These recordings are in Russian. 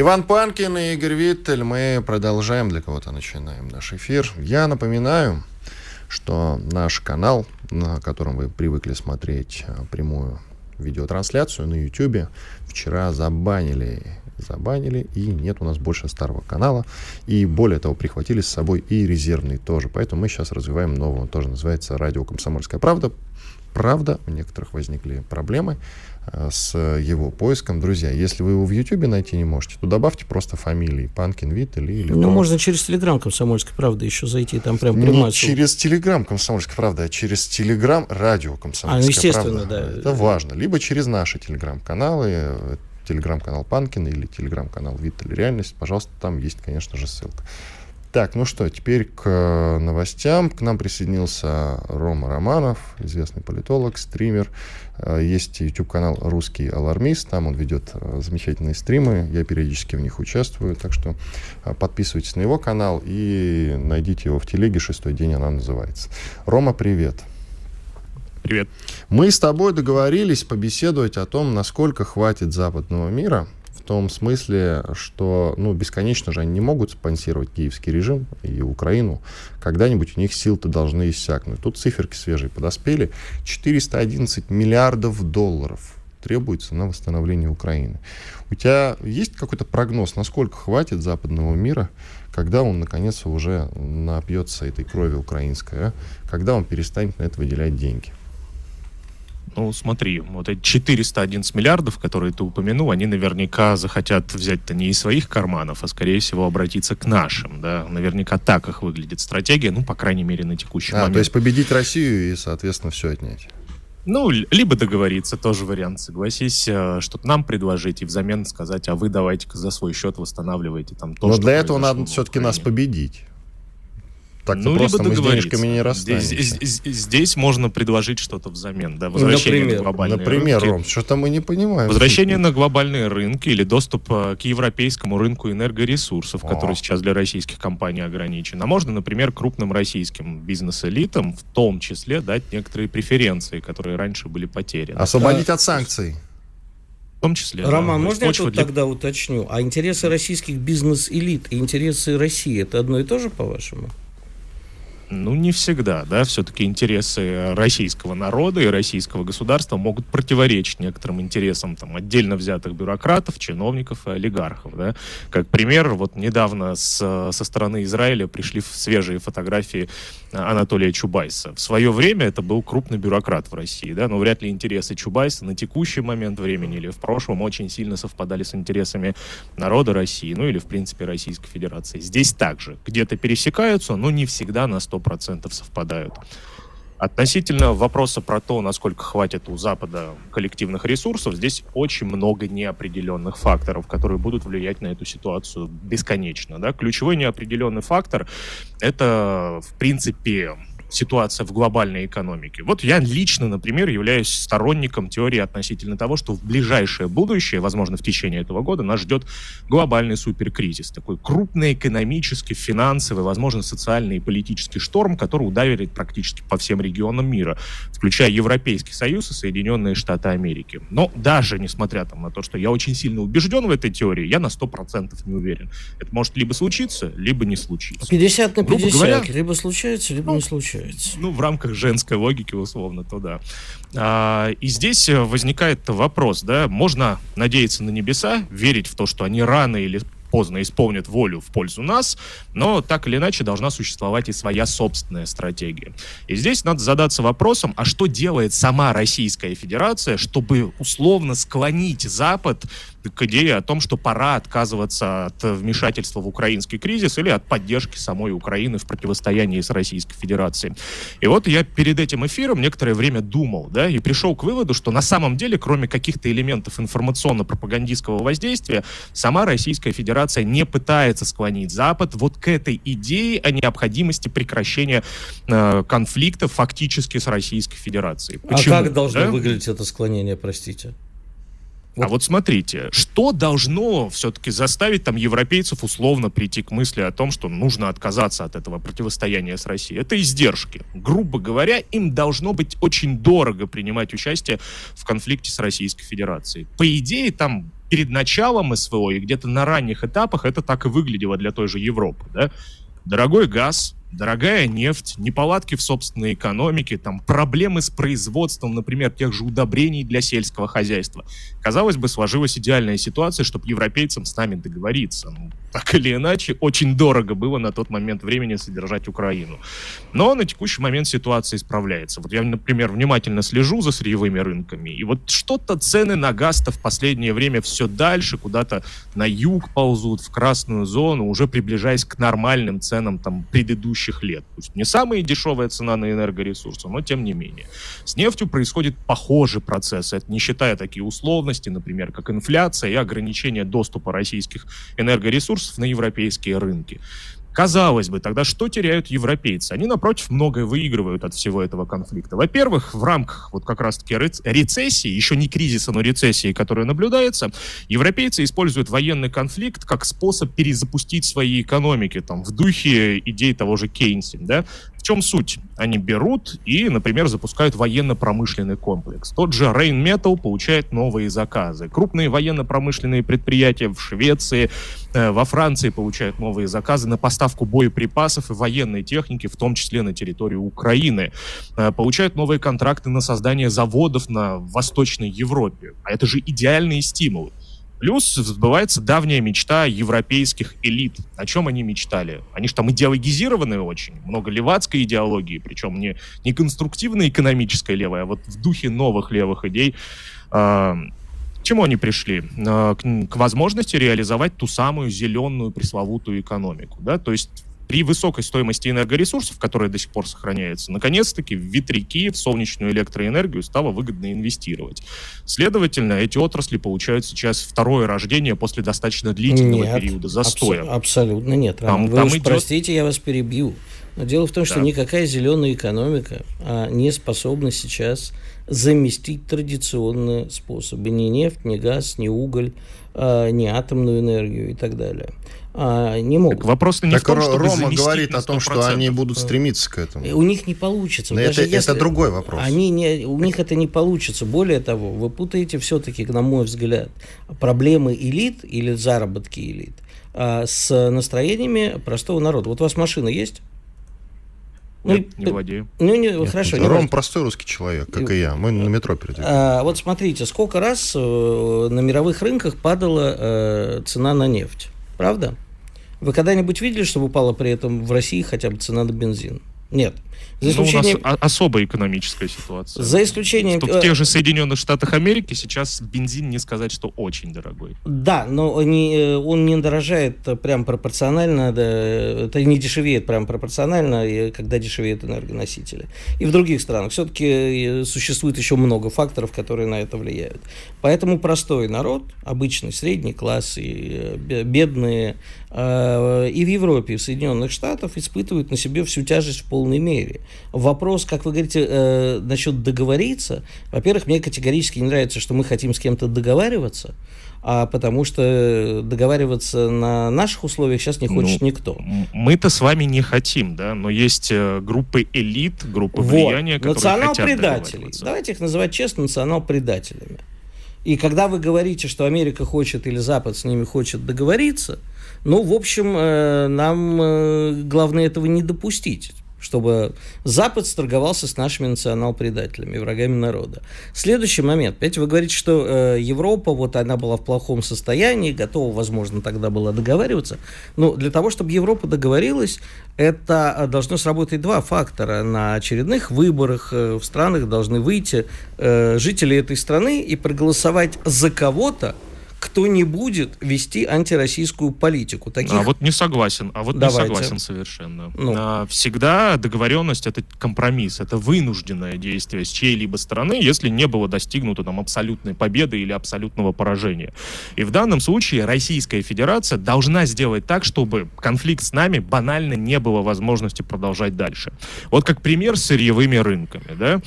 Иван Панкин и Игорь Виттель. Мы продолжаем, для кого-то начинаем наш эфир. Я напоминаю, что наш канал, на котором вы привыкли смотреть э, прямую видеотрансляцию на YouTube, вчера забанили забанили, и нет у нас больше старого канала. И более того, прихватили с собой и резервный тоже. Поэтому мы сейчас развиваем новый. Он тоже называется «Радио Комсомольская правда». Правда, у некоторых возникли проблемы. Э, с его поиском. Друзья, если вы его в Ютубе найти не можете, то добавьте просто фамилии Панкин Вит или... ну, можно через Телеграм «Комсомольская правда» еще зайти, там прям прямая Не через Телеграм «Комсомольская правда», а через Телеграм «Радио Комсомольская а, ну, естественно, правда». да. Это важно. Либо через наши Телеграм-каналы, э, Телеграм-канал Панкин или Телеграм-канал Вит или Реальность. Пожалуйста, там есть, конечно же, ссылка. Так, ну что, теперь к э, новостям. К нам присоединился Рома Романов, известный политолог, стример. Э, есть YouTube-канал «Русский алармист», там он ведет э, замечательные стримы, я периодически в них участвую, так что подписывайтесь на его канал и найдите его в телеге, шестой день она называется. Рома, привет. Привет. Мы с тобой договорились побеседовать о том, насколько хватит западного мира – том смысле, что ну, бесконечно же они не могут спонсировать киевский режим и Украину. Когда-нибудь у них сил-то должны иссякнуть. Тут циферки свежие подоспели. 411 миллиардов долларов требуется на восстановление Украины. У тебя есть какой-то прогноз, насколько хватит западного мира, когда он, наконец, уже напьется этой крови украинской, а? когда он перестанет на это выделять деньги? Ну, смотри, вот эти 411 миллиардов, которые ты упомянул, они наверняка захотят взять-то не из своих карманов, а, скорее всего, обратиться к нашим, да. Наверняка так их выглядит стратегия, ну, по крайней мере, на текущий а, момент. то есть победить Россию и, соответственно, все отнять. Ну, либо договориться, тоже вариант, согласись, э, что-то нам предложить и взамен сказать, а вы давайте-ка за свой счет восстанавливайте там то, Но для этого надо все-таки нас победить. Так ну, просто либо мы с денежками не расстанемся. Здесь, здесь, можно предложить что-то взамен. Да, возвращение например, на глобальные например, рынки. Ром, что-то мы не понимаем. Возвращение на глобальные рынки или доступ э, к европейскому рынку энергоресурсов, О. который сейчас для российских компаний ограничен. А можно, например, крупным российским бизнес-элитам в том числе дать некоторые преференции, которые раньше были потеряны. Освободить а... от санкций. В том числе. Роман, да, можно я тут для... тогда уточню? А интересы российских бизнес-элит и интересы России это одно и то же, по-вашему? Ну, не всегда, да, все-таки интересы российского народа и российского государства могут противоречить некоторым интересам там отдельно взятых бюрократов, чиновников и олигархов, да. Как пример, вот недавно с, со стороны Израиля пришли свежие фотографии Анатолия Чубайса. В свое время это был крупный бюрократ в России, да, но вряд ли интересы Чубайса на текущий момент времени или в прошлом очень сильно совпадали с интересами народа России, ну или, в принципе, Российской Федерации. Здесь также где-то пересекаются, но не всегда на 100% совпадают. Относительно вопроса про то, насколько хватит у Запада коллективных ресурсов, здесь очень много неопределенных факторов, которые будут влиять на эту ситуацию бесконечно. Да? Ключевой неопределенный фактор — это, в принципе, ситуация в глобальной экономике. Вот я лично, например, являюсь сторонником теории относительно того, что в ближайшее будущее, возможно, в течение этого года, нас ждет глобальный суперкризис. Такой крупный экономический, финансовый, возможно, социальный и политический шторм, который ударит практически по всем регионам мира, включая Европейский Союз и Соединенные Штаты Америки. Но даже несмотря там, на то, что я очень сильно убежден в этой теории, я на 100% не уверен. Это может либо случиться, либо не случиться. 50 на 50, говоря, либо случается, либо ну, не случается получается. Ну, в рамках женской логики, условно, то да. А, и здесь э, возникает вопрос, да, можно надеяться на небеса, верить в то, что они рано или поздно исполнят волю в пользу нас, но так или иначе должна существовать и своя собственная стратегия. И здесь надо задаться вопросом, а что делает сама Российская Федерация, чтобы условно склонить Запад к идее о том, что пора отказываться от вмешательства в украинский кризис или от поддержки самой Украины в противостоянии с Российской Федерацией. И вот я перед этим эфиром некоторое время думал, да, и пришел к выводу, что на самом деле, кроме каких-то элементов информационно-пропагандистского воздействия, сама Российская Федерация не пытается склонить Запад вот к этой идее о необходимости прекращения э, конфликта фактически с Российской Федерацией. А Почему? А как должно да? выглядеть это склонение, простите? Вот. А вот смотрите, что должно все-таки заставить там европейцев условно прийти к мысли о том, что нужно отказаться от этого противостояния с Россией? Это издержки. Грубо говоря, им должно быть очень дорого принимать участие в конфликте с Российской Федерацией. По идее, там перед началом СВО и где-то на ранних этапах это так и выглядело для той же Европы. Да? Дорогой газ, дорогая нефть, неполадки в собственной экономике, там проблемы с производством, например, тех же удобрений для сельского хозяйства. Казалось бы, сложилась идеальная ситуация, чтобы европейцам с нами договориться. Ну, так или иначе, очень дорого было на тот момент времени содержать Украину. Но на текущий момент ситуация исправляется. Вот я, например, внимательно слежу за сырьевыми рынками, и вот что-то цены на газ-то в последнее время все дальше, куда-то на юг ползут, в красную зону, уже приближаясь к нормальным ценам там предыдущих лет. Пусть не самая дешевая цена на энергоресурсы, но тем не менее. С нефтью происходит похожий процесс, это не считая такие условности, например, как инфляция и ограничение доступа российских энергоресурсов ресурсов на европейские рынки. Казалось бы, тогда что теряют европейцы? Они, напротив, многое выигрывают от всего этого конфликта. Во-первых, в рамках вот как раз-таки рецессии, еще не кризиса, но рецессии, которая наблюдается, европейцы используют военный конфликт как способ перезапустить свои экономики, там, в духе идей того же Кейнси, да? В чем суть? Они берут и, например, запускают военно-промышленный комплекс. Тот же Rheinmetall получает новые заказы. Крупные военно-промышленные предприятия в Швеции, во Франции получают новые заказы на поставку боеприпасов и военной техники, в том числе на территорию Украины. Э, получают новые контракты на создание заводов на Восточной Европе. А это же идеальные стимулы. Плюс сбывается давняя мечта европейских элит. О чем они мечтали? Они же там идеологизированы очень, много левацкой идеологии, причем не, не конструктивная экономическая левая, а вот в духе новых левых идей. Э, к чему они пришли? Э, к, к возможности реализовать ту самую зеленую пресловутую экономику. Да? То есть при высокой стоимости энергоресурсов, которая до сих пор сохраняется, наконец-таки в ветряки, в солнечную электроэнергию стало выгодно инвестировать. Следовательно, эти отрасли получают сейчас второе рождение после достаточно длительного нет, периода застоя. Абс- абсолютно нет. Там, Вы там уж идет... простите, я вас перебью. Но дело в том, что да. никакая зеленая экономика а, не способна сейчас заместить традиционные способы. Ни нефть, ни газ, ни уголь, а, ни атомную энергию и так далее а, не могут. Так вопрос не так в том, чтобы Рома говорит о том, что они будут стремиться к этому. У них не получится. Но это, если... это другой вопрос. Они не, у них это не получится. Более того, вы путаете все-таки, на мой взгляд, проблемы элит или заработки элит а, с настроениями простого народа. Вот у вас машина есть? Ну, Нет, не владею. Ну, не, Нет, хорошо. Не Ром простой русский человек, как и я. Мы на метро перейдем. А, вот смотрите, сколько раз э, на мировых рынках падала э, цена на нефть. Правда? Вы когда-нибудь видели, чтобы упала при этом в России хотя бы цена на бензин? Нет. За исключением... Ну, у нас особая экономическая ситуация. За исключением... В, в тех же Соединенных Штатах Америки сейчас бензин не сказать, что очень дорогой. Да, но не, э, он не дорожает прям пропорционально, да, это не дешевеет прям пропорционально, когда дешевеют энергоносители. И в других странах все-таки э, существует еще много факторов, которые на это влияют. Поэтому простой народ, обычный средний класс и э, бедные и в Европе, и в Соединенных Штатах испытывают на себе всю тяжесть в полной мере. Вопрос, как вы говорите, э, насчет договориться. Во-первых, мне категорически не нравится, что мы хотим с кем-то договариваться, а потому что договариваться на наших условиях сейчас не хочет ну, никто. Мы-то с вами не хотим, да, но есть э, группы элит, группы вот. влияния, которые Национал-предателей. Давайте их называть честно национал-предателями. И когда вы говорите, что Америка хочет или Запад с ними хочет договориться, ну, в общем, э, нам э, главное этого не допустить чтобы Запад сторговался с нашими национал-предателями, врагами народа. Следующий момент. Понимаете, вы говорите, что э, Европа, вот она была в плохом состоянии, готова, возможно, тогда была договариваться. Но для того, чтобы Европа договорилась, это э, должно сработать два фактора. На очередных выборах э, в странах должны выйти э, жители этой страны и проголосовать за кого-то, кто не будет вести антироссийскую политику. Таких... А вот не согласен, а вот Давайте. не согласен совершенно. Ну. А, всегда договоренность это компромисс, это вынужденное действие с чьей-либо стороны, если не было достигнуто там абсолютной победы или абсолютного поражения. И в данном случае Российская Федерация должна сделать так, чтобы конфликт с нами банально не было возможности продолжать дальше. Вот как пример с сырьевыми рынками, да,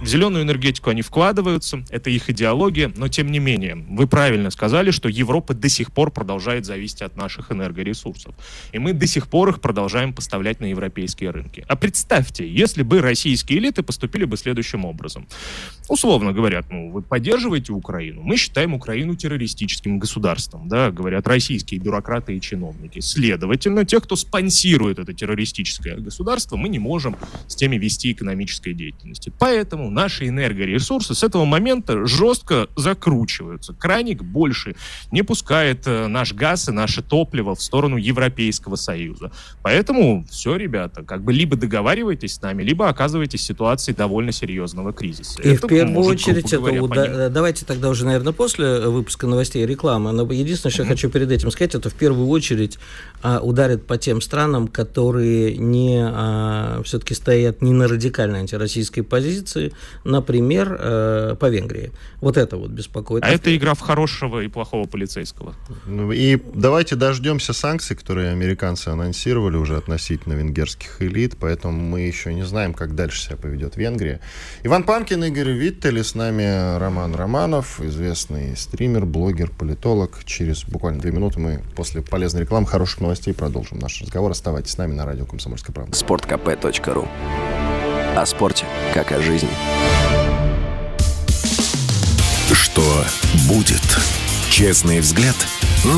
в зеленую энергетику они вкладываются, это их идеология, но тем не менее, вы правильно сказали, что Европа до сих пор продолжает зависеть от наших энергоресурсов. И мы до сих пор их продолжаем поставлять на европейские рынки. А представьте, если бы российские элиты поступили бы следующим образом. Условно говорят, ну, вы поддерживаете Украину, мы считаем Украину террористическим государством, да, говорят российские бюрократы и чиновники. Следовательно, тех, кто спонсирует это террористическое государство, мы не можем с теми вести экономической деятельности. Поэтому наши энергоресурсы с этого момента жестко закручиваются. Краник больше не пускает э, наш газ и наше топливо в сторону Европейского Союза. Поэтому все, ребята, как бы либо договаривайтесь с нами, либо оказываетесь в ситуации довольно серьезного кризиса. И это в первую может, очередь, это говоря, уда- давайте тогда уже, наверное, после выпуска новостей и рекламы. Но единственное, что mm-hmm. я хочу перед этим сказать, это в первую очередь а, ударит по тем странам, которые не а, все-таки стоят не на радикальной антироссийской позиции, например, э, по Венгрии. Вот это вот беспокоит. А это игра в хорошего и плохого полицейского. Ну, и давайте дождемся санкций, которые американцы анонсировали уже относительно венгерских элит, поэтому мы еще не знаем, как дальше себя поведет Венгрия. Иван Панкин, Игорь Виттель, с нами Роман Романов, известный стример, блогер, политолог. Через буквально две минуты мы после полезной рекламы, хороших новостей продолжим наш разговор. Оставайтесь с нами на радио «Комсомольская правда». sportkp.ru О спорте, как о жизни. Что будет? Честный взгляд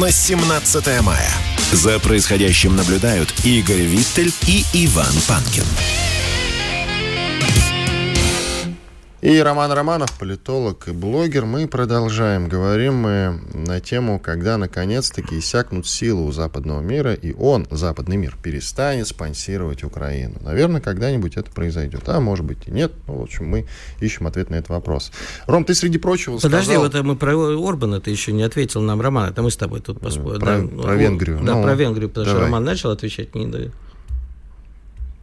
на 17 мая. За происходящим наблюдают Игорь Виттель и Иван Панкин. И Роман Романов, политолог и блогер. Мы продолжаем. Говорим мы на тему, когда наконец-таки иссякнут силы у западного мира, и он, западный мир, перестанет спонсировать Украину. Наверное, когда-нибудь это произойдет. А может быть и нет. Ну, в общем, мы ищем ответ на этот вопрос. Ром, ты, среди прочего, Подожди, сказал... вот мы про Орбана ты еще не ответил нам, Роман. Это мы с тобой тут поспорили. Про, да? про Венгрию. Да, ну, про Венгрию, потому давай. что Роман начал отвечать, не даю.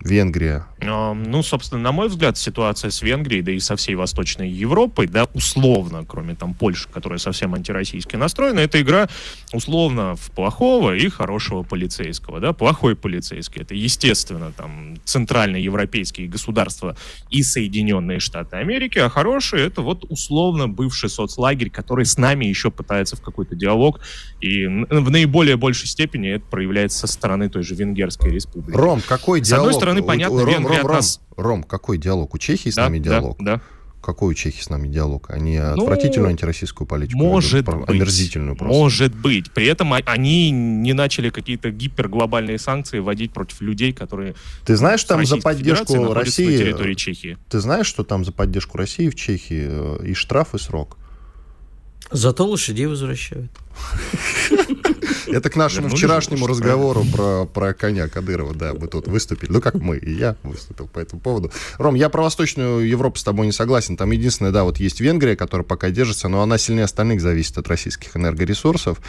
Венгрия? Ну, собственно, на мой взгляд, ситуация с Венгрией, да и со всей Восточной Европой, да, условно, кроме там Польши, которая совсем антироссийски настроена, это игра условно в плохого и хорошего полицейского, да, плохой полицейский, это, естественно, там, центральноевропейские государства и Соединенные Штаты Америки, а хороший это вот условно бывший соцлагерь, который с нами еще пытается в какой-то диалог, и в наиболее большей степени это проявляется со стороны той же Венгерской республики. Ром, какой диалог? С одной стороны, понятно, Ром, Венгрия Ром, Ром, нас... Ром, какой диалог? У Чехии с да, нами диалог? Да, да. Какой у Чехии с нами диалог? Они ну, отвратительную антироссийскую политику может ведут, быть, омерзительную просто. Может быть. При этом они не начали какие-то гиперглобальные санкции вводить против людей, которые... Ты знаешь, там за поддержку России... территории Чехии. Ты знаешь, что там за поддержку России в Чехии э, и штраф, и срок? Зато лошадей возвращают. Это к нашему вчерашнему разговору про, про коня Кадырова, да, мы тут выступили. Ну, как мы, и я выступил по этому поводу. Ром, я про Восточную Европу с тобой не согласен. Там единственное, да, вот есть Венгрия, которая пока держится, но она сильнее остальных зависит от российских энергоресурсов.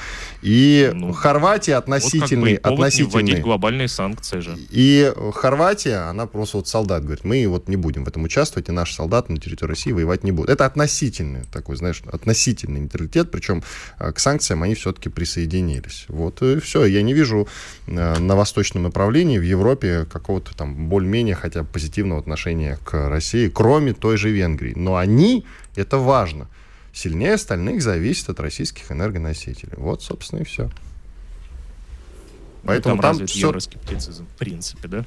И ну, Хорватия относительный... Вот как бы относительный глобальные санкции же. И Хорватия, она просто вот солдат говорит, мы вот не будем в этом участвовать, и наши солдаты на территории России воевать не будут. Это относительный такой, знаешь, относительный нейтралитет, причем э, к санкциям они все-таки присоединились. Вот и все. Я не вижу э, на восточном направлении в Европе какого-то там более-менее хотя бы позитивного отношения к России, кроме той же Венгрии. Но они, это важно, сильнее остальных зависят от российских энергоносителей. Вот, собственно, и все. Ну, Поэтому там, там все... евроскептицизм, в принципе, да?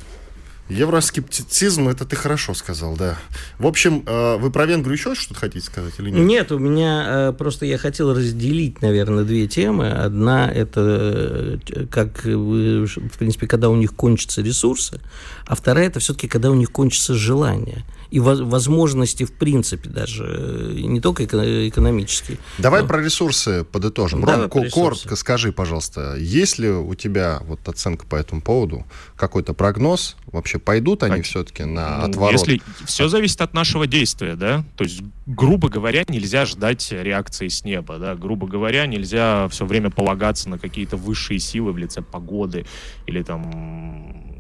Евроскептицизм, это ты хорошо сказал, да. В общем, э, вы про Венгрию еще что-то хотите сказать или нет? Нет, у меня э, просто я хотел разделить, наверное, две темы. Одна это э, как, в принципе, когда у них кончатся ресурсы, а вторая это все-таки когда у них кончится желание. И возможности в принципе даже, э, не только экономические. Давай но... про ресурсы подытожим. Давай Ром, ресурсы. коротко скажи, пожалуйста, есть ли у тебя вот оценка по этому поводу, какой-то прогноз? Вообще пойдут они а, все-таки на ну, отворот? Если все зависит от нашего действия, да, то есть, грубо говоря, нельзя ждать реакции с неба, да, грубо говоря, нельзя все время полагаться на какие-то высшие силы в лице погоды или там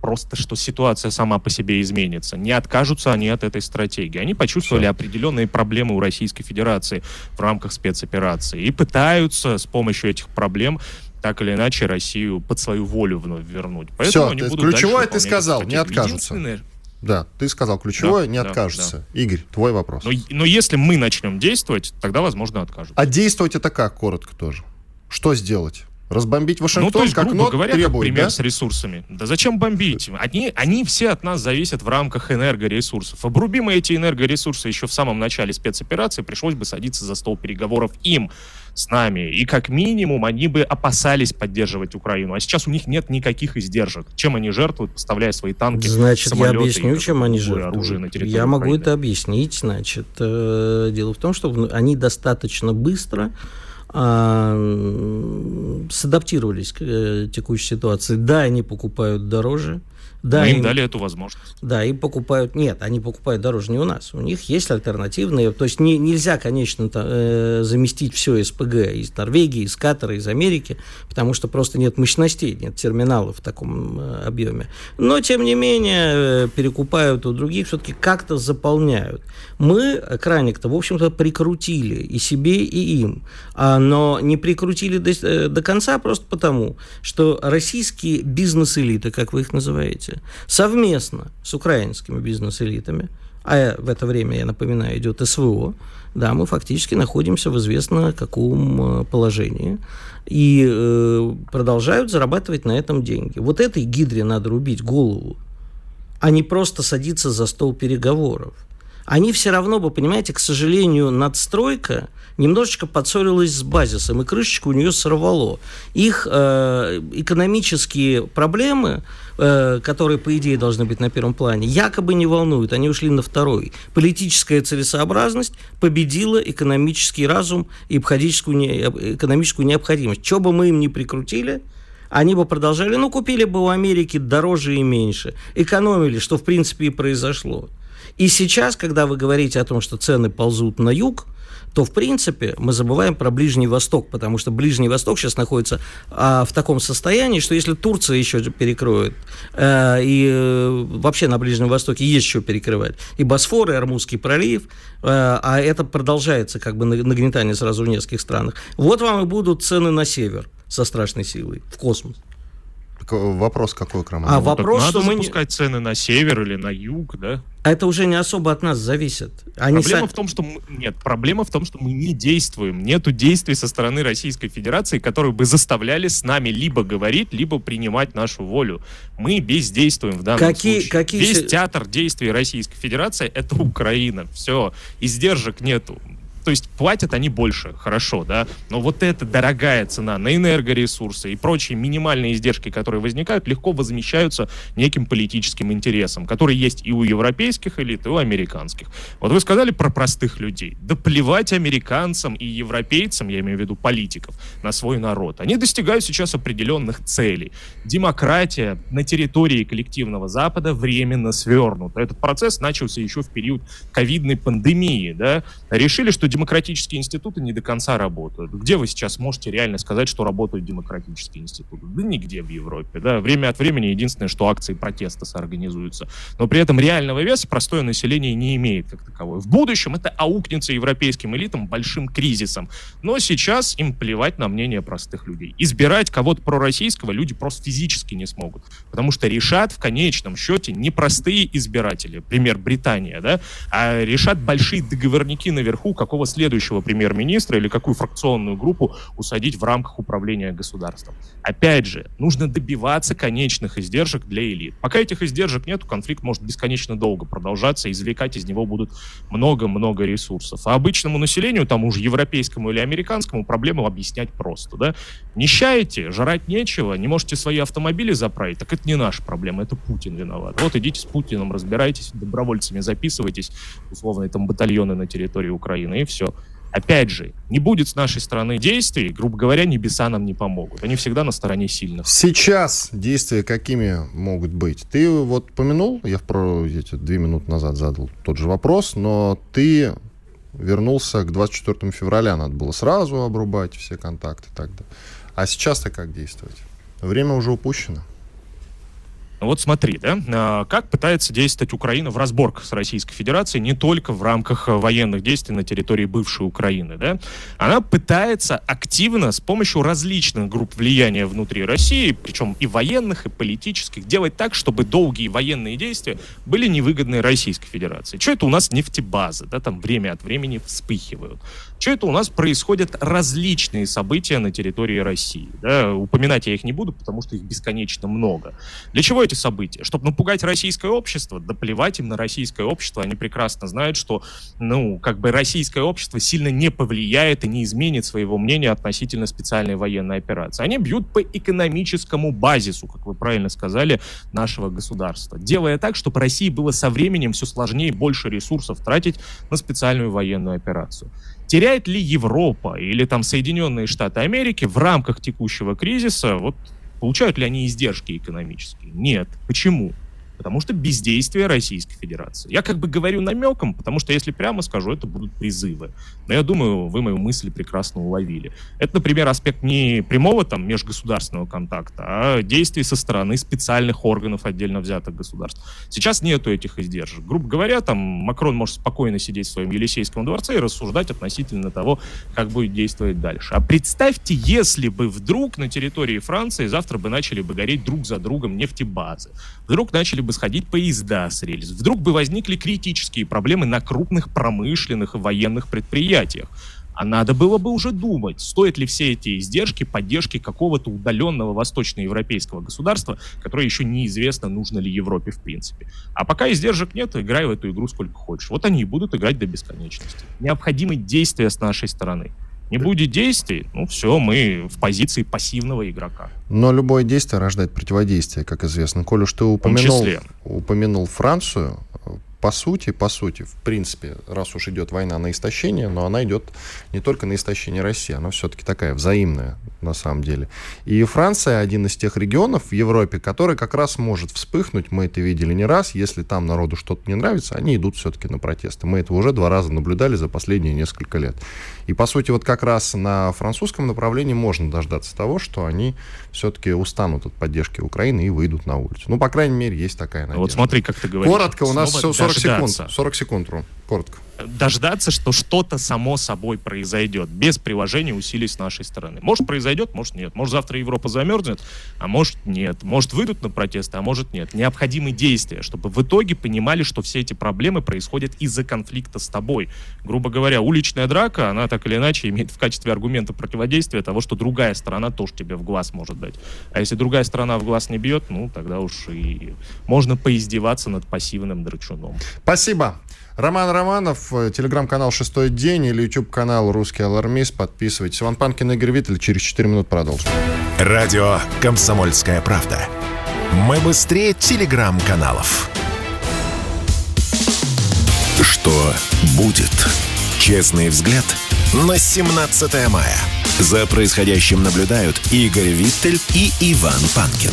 просто, что ситуация сама по себе изменится. Не откажутся они от этой стратегии. Они почувствовали Все. определенные проблемы у Российской Федерации в рамках спецоперации и пытаются с помощью этих проблем так или иначе Россию под свою волю вновь вернуть. Поэтому Все, они будут ключевое ты сказал, не откажутся. Да, ты сказал ключевое, да, не да, откажутся. Да. Игорь, твой вопрос. Но, но если мы начнем действовать, тогда, возможно, откажутся. А действовать это как, коротко тоже? Что сделать? Разбомбить Вашингтон, ну, то есть, как грубо говоря, требует, например, да? с ресурсами. Да зачем бомбить? Они, они все от нас зависят в рамках энергоресурсов. Обруби мы эти энергоресурсы еще в самом начале спецоперации, пришлось бы садиться за стол переговоров им с нами. И как минимум они бы опасались поддерживать Украину. А сейчас у них нет никаких издержек. Чем они жертвуют, поставляя свои танки, Значит, я объясню, чем они жертвуют. Оружие на территории я могу Украины. это объяснить. Значит, э, дело в том, что они достаточно быстро а, садаптировались к э, текущей ситуации. Да, они покупают дороже, да, Мы им, им дали эту возможность. Да, им покупают... Нет, они покупают дороже не у нас. У них есть альтернативные... То есть не, нельзя, конечно, э, заместить все СПГ из Норвегии, из Катара, из Америки, потому что просто нет мощностей, нет терминалов в таком э, объеме. Но, тем не менее, э, перекупают у других, все-таки как-то заполняют. Мы краник-то, в общем-то, прикрутили и себе, и им. А, но не прикрутили до, э, до конца просто потому, что российские бизнес-элиты, как вы их называете, развития совместно с украинскими бизнес-элитами, а в это время, я напоминаю, идет СВО, да, мы фактически находимся в известно каком э, положении и э, продолжают зарабатывать на этом деньги. Вот этой гидре надо рубить голову, а не просто садиться за стол переговоров. Они все равно бы, понимаете, к сожалению, надстройка немножечко подсорилась с базисом, и крышечку у нее сорвало. Их э, экономические проблемы Э, которые, по идее, должны быть на первом плане, якобы не волнуют, они ушли на второй. Политическая целесообразность победила экономический разум и экономическую необходимость. Что бы мы им ни прикрутили, они бы продолжали, ну, купили бы у Америки дороже и меньше, экономили, что, в принципе, и произошло. И сейчас, когда вы говорите о том, что цены ползут на юг, то, в принципе, мы забываем про Ближний Восток, потому что Ближний Восток сейчас находится а, в таком состоянии, что если Турция еще перекроет, а, и а, вообще на Ближнем Востоке есть еще перекрывать, и Босфор, и Армузский пролив, а, а это продолжается как бы нагнетание сразу в нескольких странах, вот вам и будут цены на север со страшной силой, в космос вопрос какой, Крамон? А ну, вопрос, надо что мы запускать цены на север или на юг, да? А это уже не особо от нас зависит. Они проблема са... в том, что мы... нет, проблема в том, что мы не действуем. Нету действий со стороны Российской Федерации, которые бы заставляли с нами либо говорить, либо принимать нашу волю. Мы бездействуем в данном какие, случае. Какие... Весь театр действий Российской Федерации это Украина. Все, издержек нету. То есть платят они больше, хорошо, да, но вот эта дорогая цена на энергоресурсы и прочие минимальные издержки, которые возникают, легко возмещаются неким политическим интересом, который есть и у европейских элит, и у американских. Вот вы сказали про простых людей. Да плевать американцам и европейцам, я имею в виду политиков, на свой народ. Они достигают сейчас определенных целей. Демократия на территории коллективного Запада временно свернута. Этот процесс начался еще в период ковидной пандемии, да. Решили, что демократические институты не до конца работают. Где вы сейчас можете реально сказать, что работают демократические институты? Да нигде в Европе. Да? Время от времени единственное, что акции протеста соорганизуются. Но при этом реального веса простое население не имеет как таковой. В будущем это аукнется европейским элитам большим кризисом. Но сейчас им плевать на мнение простых людей. Избирать кого-то пророссийского люди просто физически не смогут. Потому что решат в конечном счете не простые избиратели, пример Британия, да, а решат большие договорники наверху какого какого следующего премьер-министра или какую фракционную группу усадить в рамках управления государством. Опять же, нужно добиваться конечных издержек для элит. Пока этих издержек нет, конфликт может бесконечно долго продолжаться, извлекать из него будут много-много ресурсов. А обычному населению, тому же европейскому или американскому, проблему объяснять просто. Да? Нищаете, жрать нечего, не можете свои автомобили заправить, так это не наша проблема, это Путин виноват. Вот идите с Путиным, разбирайтесь, добровольцами записывайтесь, условно, там батальоны на территории Украины, и все. Опять же, не будет с нашей стороны действий, грубо говоря, небеса нам не помогут. Они всегда на стороне сильных. Сейчас действия какими могут быть? Ты вот помянул, я в про эти две минуты назад задал тот же вопрос, но ты вернулся к 24 февраля, надо было сразу обрубать все контакты тогда. А сейчас-то как действовать? Время уже упущено. Вот смотри, да, а, как пытается действовать Украина в разборках с Российской Федерацией не только в рамках э, военных действий на территории бывшей Украины, да, она пытается активно с помощью различных групп влияния внутри России, причем и военных, и политических, делать так, чтобы долгие военные действия были невыгодны Российской Федерации. Что это у нас нефтебазы, да, там время от времени вспыхивают. Что это у нас происходят различные события на территории России. Да? Упоминать я их не буду, потому что их бесконечно много. Для чего эти события? Чтобы напугать российское общество? Да плевать им на российское общество. Они прекрасно знают, что ну, как бы российское общество сильно не повлияет и не изменит своего мнения относительно специальной военной операции. Они бьют по экономическому базису, как вы правильно сказали, нашего государства, делая так, чтобы России было со временем все сложнее и больше ресурсов тратить на специальную военную операцию. Теряет ли Европа или там Соединенные Штаты Америки в рамках текущего кризиса, вот получают ли они издержки экономические? Нет. Почему? Потому что бездействие Российской Федерации. Я как бы говорю намеком, потому что если прямо скажу, это будут призывы. Но я думаю, вы мою мысль прекрасно уловили. Это, например, аспект не прямого там межгосударственного контакта, а действий со стороны специальных органов отдельно взятых государств. Сейчас нету этих издержек. Грубо говоря, там Макрон может спокойно сидеть в своем Елисейском дворце и рассуждать относительно того, как будет действовать дальше. А представьте, если бы вдруг на территории Франции завтра бы начали бы гореть друг за другом нефтебазы. Вдруг начали бы бы сходить поезда с рельс, вдруг бы возникли критические проблемы на крупных промышленных и военных предприятиях. А надо было бы уже думать, стоят ли все эти издержки поддержки какого-то удаленного восточноевропейского государства, которое еще неизвестно, нужно ли Европе в принципе. А пока издержек нет, играй в эту игру сколько хочешь. Вот они и будут играть до бесконечности. Необходимы действия с нашей стороны. Не будет действий, ну все, мы в позиции пассивного игрока. Но любое действие рождает противодействие, как известно. Коль уж ты упомянул, упомянул Францию, по сути, по сути, в принципе, раз уж идет война на истощение, но она идет не только на истощение России, она все-таки такая взаимная на самом деле. И Франция один из тех регионов в Европе, который как раз может вспыхнуть, мы это видели не раз, если там народу что-то не нравится, они идут все-таки на протесты. Мы это уже два раза наблюдали за последние несколько лет. И, по сути, вот как раз на французском направлении можно дождаться того, что они все-таки устанут от поддержки Украины и выйдут на улицу. Ну, по крайней мере, есть такая надежда. Вот смотри, как ты говоришь. Коротко, у нас 40 дождаться. секунд. 40 секунд, Ром. Коротко дождаться, что что-то само собой произойдет, без приложения усилий с нашей стороны. Может, произойдет, может, нет. Может, завтра Европа замерзнет, а может, нет. Может, выйдут на протесты, а может, нет. Необходимы действия, чтобы в итоге понимали, что все эти проблемы происходят из-за конфликта с тобой. Грубо говоря, уличная драка, она так или иначе имеет в качестве аргумента противодействия того, что другая сторона тоже тебе в глаз может дать. А если другая сторона в глаз не бьет, ну, тогда уж и можно поиздеваться над пассивным драчуном. Спасибо. Роман Романов, э, телеграм-канал «Шестой день» или YouTube-канал «Русский алармист». Подписывайтесь. Иван Панкин, Игорь Виттель. Через 4 минут продолжим. Радио «Комсомольская правда». Мы быстрее телеграм-каналов. Что будет? Честный взгляд на 17 мая. За происходящим наблюдают Игорь Виттель и Иван Панкин.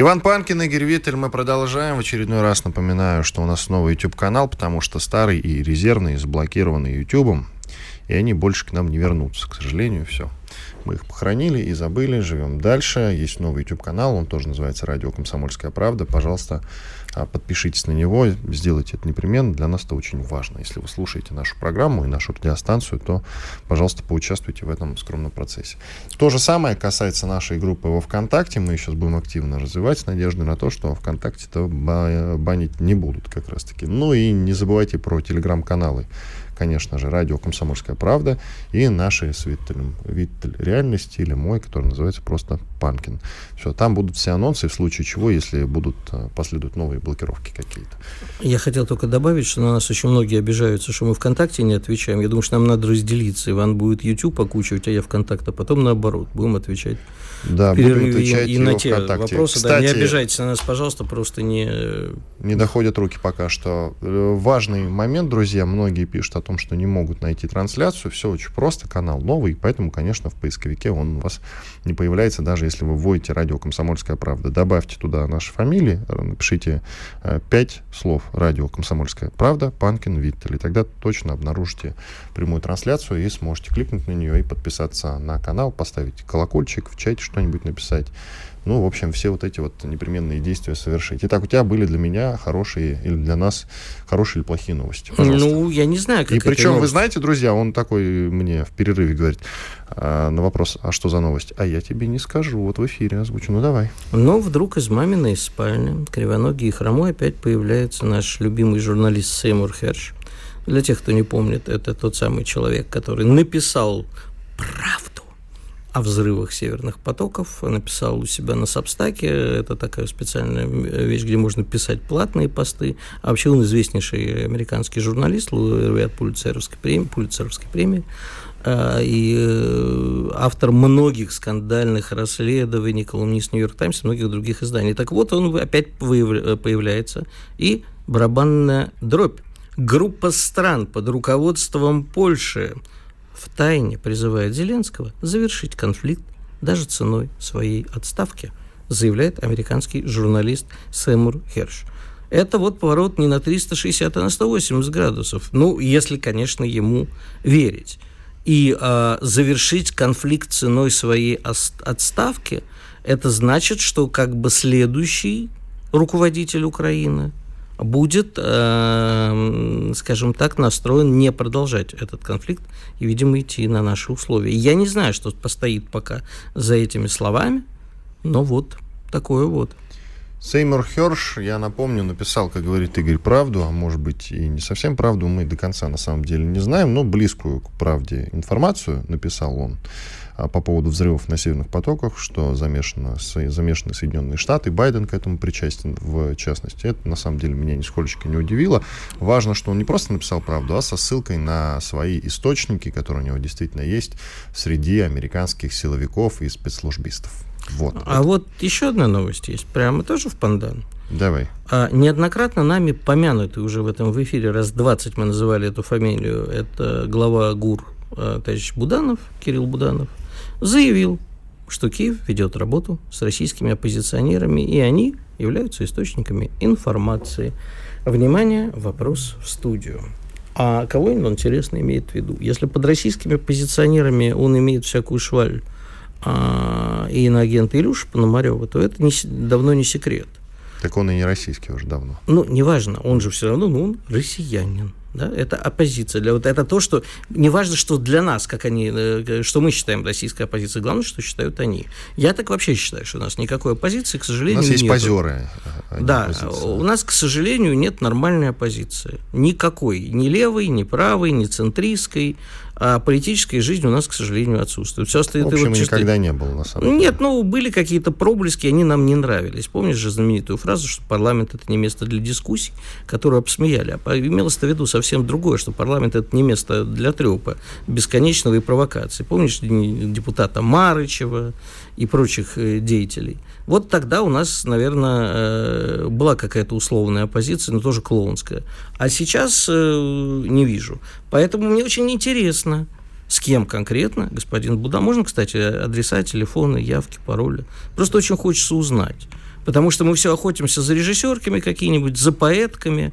Иван Панкин, Игорь Виттель, мы продолжаем. В очередной раз напоминаю, что у нас новый YouTube-канал, потому что старый и резервный заблокированы YouTube, и они больше к нам не вернутся, к сожалению, все. Мы их похоронили и забыли, живем дальше. Есть новый YouTube-канал, он тоже называется «Радио Комсомольская правда». Пожалуйста, подпишитесь на него, сделайте это непременно. Для нас это очень важно. Если вы слушаете нашу программу и нашу радиостанцию, то, пожалуйста, поучаствуйте в этом скромном процессе. То же самое касается нашей группы во ВКонтакте. Мы сейчас будем активно развивать с надеждой на то, что ВКонтакте-то банить не будут как раз-таки. Ну и не забывайте про телеграм-каналы конечно же, радио «Комсомольская правда» и наши с Виттелем, Виттель реальности или мой, который называется просто Панкин. Все, там будут все анонсы, в случае чего, если будут э, последуют новые блокировки какие-то. Я хотел только добавить, что на нас очень многие обижаются, что мы ВКонтакте не отвечаем. Я думаю, что нам надо разделиться. Иван будет YouTube окучивать, а я ВКонтакт, а потом наоборот. Будем отвечать да, будем отвечать и, и на те ВКонтакте. вопросы. Кстати, да, не обижайтесь на нас, пожалуйста, просто не... Не доходят руки пока что. Э, важный момент, друзья, многие пишут о том, что не могут найти трансляцию. Все очень просто, канал новый, поэтому, конечно, в поисковике он у вас не появляется, даже если вы вводите радио «Комсомольская правда». Добавьте туда наши фамилии, напишите э, пять слов «Радио Комсомольская правда», «Панкин», «Виттель», и тогда точно обнаружите прямую трансляцию и сможете кликнуть на нее и подписаться на канал, поставить колокольчик в чате, что-нибудь написать. Ну, в общем, все вот эти вот непременные действия совершить. Итак, у тебя были для меня хорошие или для нас хорошие или плохие новости? Пожалуйста. Ну, я не знаю, как И причем, вы знаете, друзья, он такой мне в перерыве говорит а, на вопрос, а что за новость? А я тебе не скажу, вот в эфире озвучу. Ну, давай. Но вдруг из маминой спальни, кривоногий и хромой, опять появляется наш любимый журналист Сеймур Херш. Для тех, кто не помнит, это тот самый человек, который написал правду о взрывах северных потоков. Написал у себя на Сабстаке. Это такая специальная вещь, где можно писать платные посты. А вообще он известнейший американский журналист, лауреат Пулицеровской премии, Пулицеровской премии и э, автор многих скандальных расследований, колумнист Нью-Йорк Таймс и многих других изданий. Так вот, он опять появляется, и барабанная дробь. Группа стран под руководством Польши в тайне призывает Зеленского завершить конфликт даже ценой своей отставки, заявляет американский журналист Сэмур Херш. Это вот поворот не на 360, а на 180 градусов. Ну, если, конечно, ему верить. И э, завершить конфликт ценой своей отставки, это значит, что как бы следующий руководитель Украины будет, э, скажем так, настроен не продолжать этот конфликт и, видимо, идти на наши условия. Я не знаю, что постоит пока за этими словами, но вот такое вот. Сеймур Херш, я напомню, написал, как говорит Игорь, правду, а может быть и не совсем правду, мы до конца на самом деле не знаем, но близкую к правде информацию написал он. А, по поводу взрывов на северных потоках, что замешано, замешаны Соединенные Штаты, Байден к этому причастен в частности. Это на самом деле меня нисколько не удивило. Важно, что он не просто написал правду, а со ссылкой на свои источники, которые у него действительно есть среди американских силовиков и спецслужбистов. Вот. А это. вот еще одна новость есть, прямо тоже в Пандан. Давай. А, неоднократно нами помянутый уже в этом в эфире, раз 20 мы называли эту фамилию, это глава ГУР а, товарищ Буданов, Кирилл Буданов, заявил, что Киев ведет работу с российскими оппозиционерами, и они являются источниками информации. Внимание, вопрос в студию. А кого он, интересно, имеет в виду? Если под российскими оппозиционерами он имеет всякую шваль а, и на агента Илюша Пономарева, то это не, давно не секрет. Так он и не российский уже давно. Ну, неважно, он же все равно, ну, он россиянин. Да, это оппозиция. Для, вот это то, что неважно, что для нас, как они, э, что мы считаем российской оппозицией, главное, что считают они. Я так вообще считаю, что у нас никакой оппозиции, к сожалению, нет. У нас есть нету. позеры. А да, оппозиция. у нас, к сожалению, нет нормальной оппозиции. Никакой. Ни левой, ни правой, ни центристской а политическая жизнь у нас, к сожалению, отсутствует. Все остальное, в общем, вот чисто... никогда не было, на самом деле. Нет, ну, были какие-то проблески, они нам не нравились. Помнишь же знаменитую фразу, что парламент – это не место для дискуссий, которую обсмеяли. А имелось в виду совсем другое, что парламент – это не место для трепа, бесконечного и провокации. Помнишь депутата Марычева и прочих э, деятелей? Вот тогда у нас, наверное, э, была какая-то условная оппозиция, но тоже клоунская. А сейчас э, не вижу. Поэтому мне очень интересно, с кем конкретно господин Буда. Можно, кстати, адреса, телефоны, явки, пароли. Просто очень хочется узнать. Потому что мы все охотимся за режиссерками какими-нибудь, за поэтками.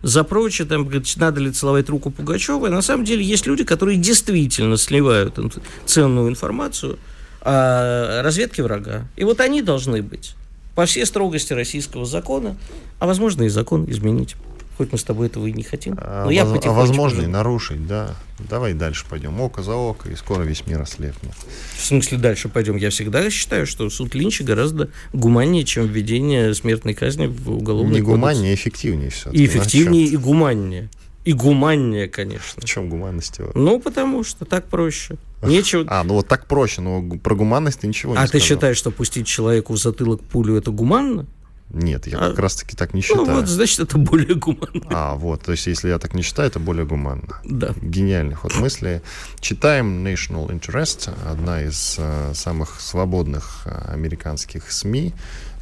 за прочее, там, говорит, надо ли целовать руку Пугачева. на самом деле есть люди, которые действительно сливают ценную информацию о разведке врага. И вот они должны быть по всей строгости российского закона, а возможно и закон изменить. Хоть мы с тобой этого и не хотим. А, но я воз, а возможно и нарушить, да. Давай дальше пойдем. Око за око, и скоро весь мир ослепнет. В смысле дальше пойдем? Я всегда считаю, что суд Линча гораздо гуманнее, чем введение смертной казни в уголовный Не гуманнее, а эффективнее все. И эффективнее, и гуманнее. И гуманнее, конечно. В чем гуманность? Ну, потому что так проще. Нечего... А, ну вот так проще, но про гуманность ты ничего не А ты считаешь, что пустить человеку в затылок пулю это гуманно? Нет, я а, как раз-таки так не считаю. Ну, вот, значит, это более гуманно. А, вот, то есть, если я так не считаю, это более гуманно. Да. Гениальный ход мысли. Читаем National Interest, одна из э, самых свободных э, американских СМИ.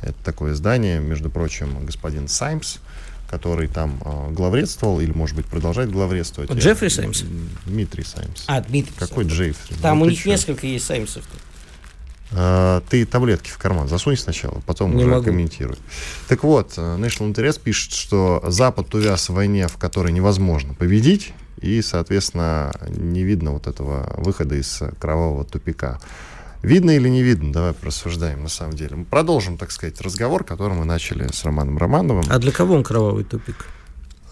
Это такое издание, между прочим, господин Саймс, который там э, главредствовал, или, может быть, продолжает главредствовать. Джеффри Саймс? Дмитрий Саймс. А, Дмитрий Какой Джеффри? Там ну, у них что? несколько есть Саймсов-то. А, ты таблетки в карман засунь сначала, потом не уже могу. комментируй. Так вот, э, National Interest пишет, что Запад увяз в войне, в которой невозможно победить, и, соответственно, не видно вот этого выхода из кровавого тупика. Видно или не видно? Давай порассуждаем на самом деле. Мы продолжим, так сказать, разговор, который мы начали с Романом Романовым. А для кого он кровавый тупик?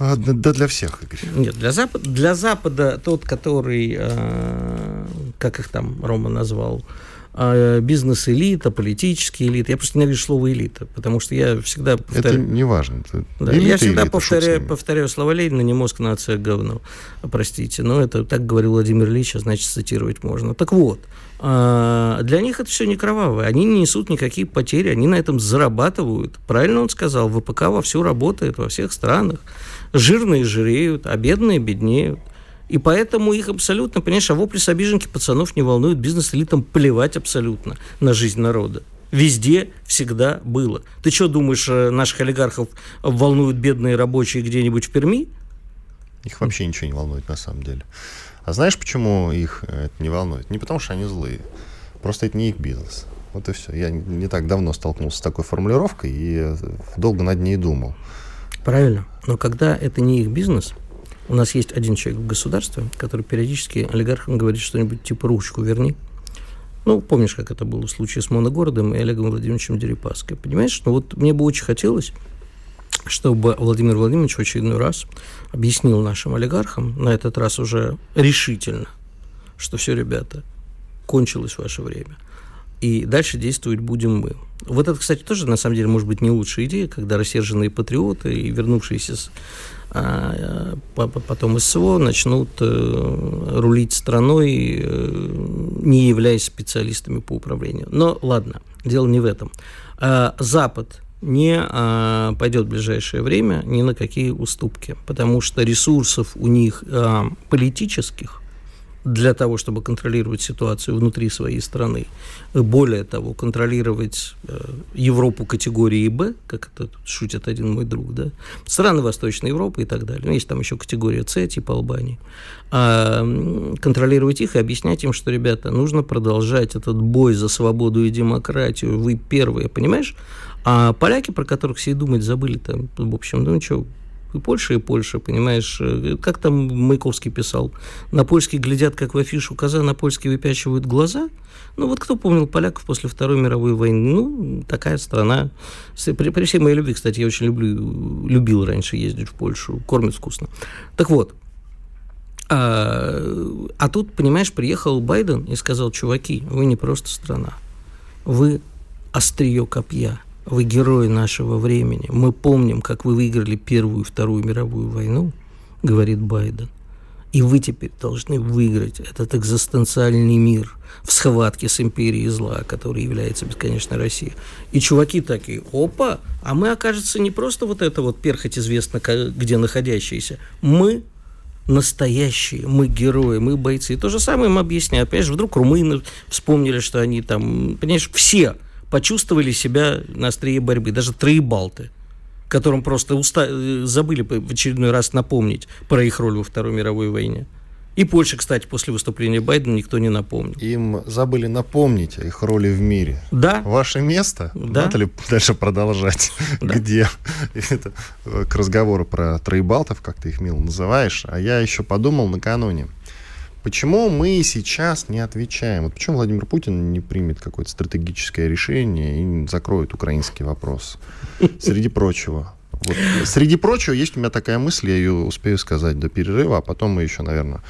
А, да, для всех, Игорь. Нет, для Запада, для Запада тот, который, э, как их там Рома назвал, а, бизнес-элита, политические элиты. Я просто ненавижу слово элита, потому что я всегда повторяю... Это не важно. Это да, я всегда элита, повторяю, повторяю слова Ленина, не мозг, нация, говно. Простите, но это так говорил Владимир Ильич, а значит, цитировать можно. Так вот, а, для них это все не кровавое. Они не несут никакие потери, они на этом зарабатывают. Правильно он сказал, ВПК вовсю работает во всех странах. Жирные жиреют, а бедные беднеют. И поэтому их абсолютно, понимаешь, а вопли с обиженки пацанов не волнуют, бизнес-элитам плевать абсолютно на жизнь народа. Везде всегда было. Ты что думаешь, э, наших олигархов волнуют бедные рабочие где-нибудь в Перми? Их вообще ничего не волнует на самом деле. А знаешь, почему их э, это не волнует? Не потому, что они злые. Просто это не их бизнес. Вот и все. Я не так давно столкнулся с такой формулировкой и э, долго над ней думал. Правильно. Но когда это не их бизнес, у нас есть один человек в государстве, который периодически олигархам говорит что-нибудь типа «ручку верни». Ну, помнишь, как это было в случае с Моногородом и Олегом Владимировичем Дерипаской. Понимаешь, ну вот мне бы очень хотелось, чтобы Владимир Владимирович в очередной раз объяснил нашим олигархам, на этот раз уже решительно, что все, ребята, кончилось ваше время. И дальше действовать будем мы. Вот это, кстати, тоже, на самом деле, может быть, не лучшая идея, когда рассерженные патриоты и вернувшиеся с а потом СВО начнут э, рулить страной, э, не являясь специалистами по управлению. Но ладно, дело не в этом. А Запад не а, пойдет в ближайшее время ни на какие уступки, потому что ресурсов у них политических для того, чтобы контролировать ситуацию внутри своей страны. Более того, контролировать э, Европу категории Б, как это шутит один мой друг, да, страны Восточной Европы и так далее. Ну, есть там еще категория С, типа Албании. А контролировать их и объяснять им, что, ребята, нужно продолжать этот бой за свободу и демократию. Вы первые, понимаешь? А поляки, про которых все думать забыли, там, в общем, ну ничего, и Польша, и Польша, понимаешь. Э, как там Маяковский писал? На польский глядят, как в афишу коза, на польский выпячивают глаза. Ну, вот кто помнил поляков после Второй мировой войны? Ну, такая страна. При, при всей моей любви, кстати, я очень люблю, любил раньше ездить в Польшу. Кормят вкусно. Так вот, а, а тут, понимаешь, приехал Байден и сказал, чуваки, вы не просто страна, вы острие копья – вы герои нашего времени. Мы помним, как вы выиграли Первую и Вторую мировую войну, говорит Байден. И вы теперь должны выиграть этот экзистенциальный мир в схватке с империей зла, которой является бесконечная Россия. И чуваки такие, опа, а мы, окажется, не просто вот это вот перхоть известно, где находящиеся. Мы настоящие, мы герои, мы бойцы. И то же самое им объясняют. Опять вдруг румыны вспомнили, что они там, понимаешь, все почувствовали себя на острие борьбы. Даже троебалты, которым просто уста... забыли в очередной раз напомнить про их роль во Второй мировой войне. И Польша, кстати, после выступления Байдена никто не напомнил. Им забыли напомнить о их роли в мире. Да. Ваше место, Да. надо ли дальше продолжать? Да. Где? Это э, к разговору про троебалтов, как ты их мило называешь. А я еще подумал накануне. Почему мы сейчас не отвечаем? Вот почему Владимир Путин не примет какое-то стратегическое решение и закроет украинский вопрос? Среди прочего. Вот, среди прочего, есть у меня такая мысль, я ее успею сказать до перерыва, а потом мы еще, наверное,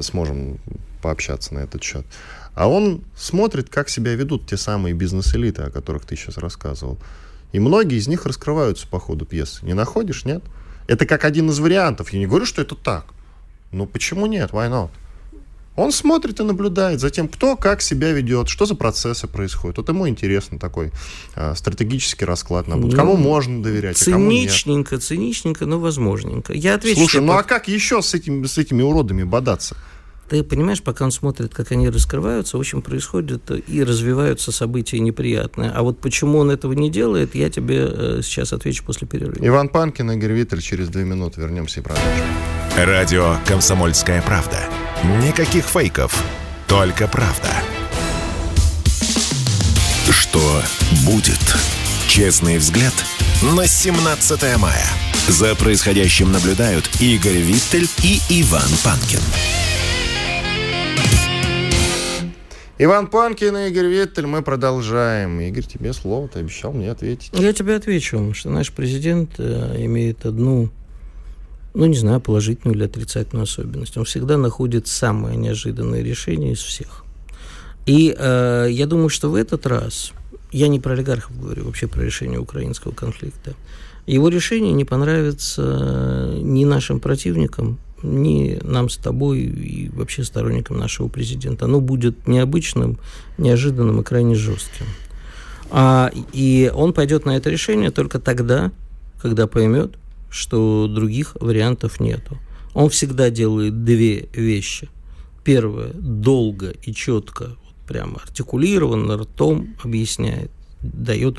сможем пообщаться на этот счет. А он смотрит, как себя ведут те самые бизнес-элиты, о которых ты сейчас рассказывал. И многие из них раскрываются по ходу пьесы. Не находишь, нет? Это как один из вариантов. Я не говорю, что это так. Но почему нет? Why not? Он смотрит и наблюдает за тем, кто как себя ведет, что за процессы происходят. Вот ему интересно такой а, стратегический расклад на будущее. Кому Ну, можно доверять, а кому нет. Циничненько, циничненько, но возможненько. Я отвечу Слушай, ну а под- как еще с, этим, с этими уродами бодаться? Ты понимаешь, пока он смотрит, как они раскрываются, в общем, происходят и развиваются события неприятные. А вот почему он этого не делает, я тебе э, сейчас отвечу после перерыва. Иван Панкин, Игорь Виттель. Через две минуты вернемся и продолжим. Радио «Комсомольская правда». Никаких фейков, только правда. Что будет? Честный взгляд на 17 мая. За происходящим наблюдают Игорь Виттель и Иван Панкин. Иван Панкин и Игорь Виттель. Мы продолжаем. Игорь, тебе слово. Ты обещал мне ответить. Я тебе отвечу, что наш президент э, имеет одну, ну, не знаю, положительную или отрицательную особенность. Он всегда находит самое неожиданное решение из всех. И э, я думаю, что в этот раз, я не про олигархов говорю, вообще про решение украинского конфликта, его решение не понравится ни нашим противникам, ни нам с тобой и вообще сторонникам нашего президента. Оно будет необычным, неожиданным и крайне жестким. А, и он пойдет на это решение только тогда, когда поймет, что других вариантов нету. Он всегда делает две вещи. Первое, долго и четко, вот прямо артикулированно, ртом объясняет, дает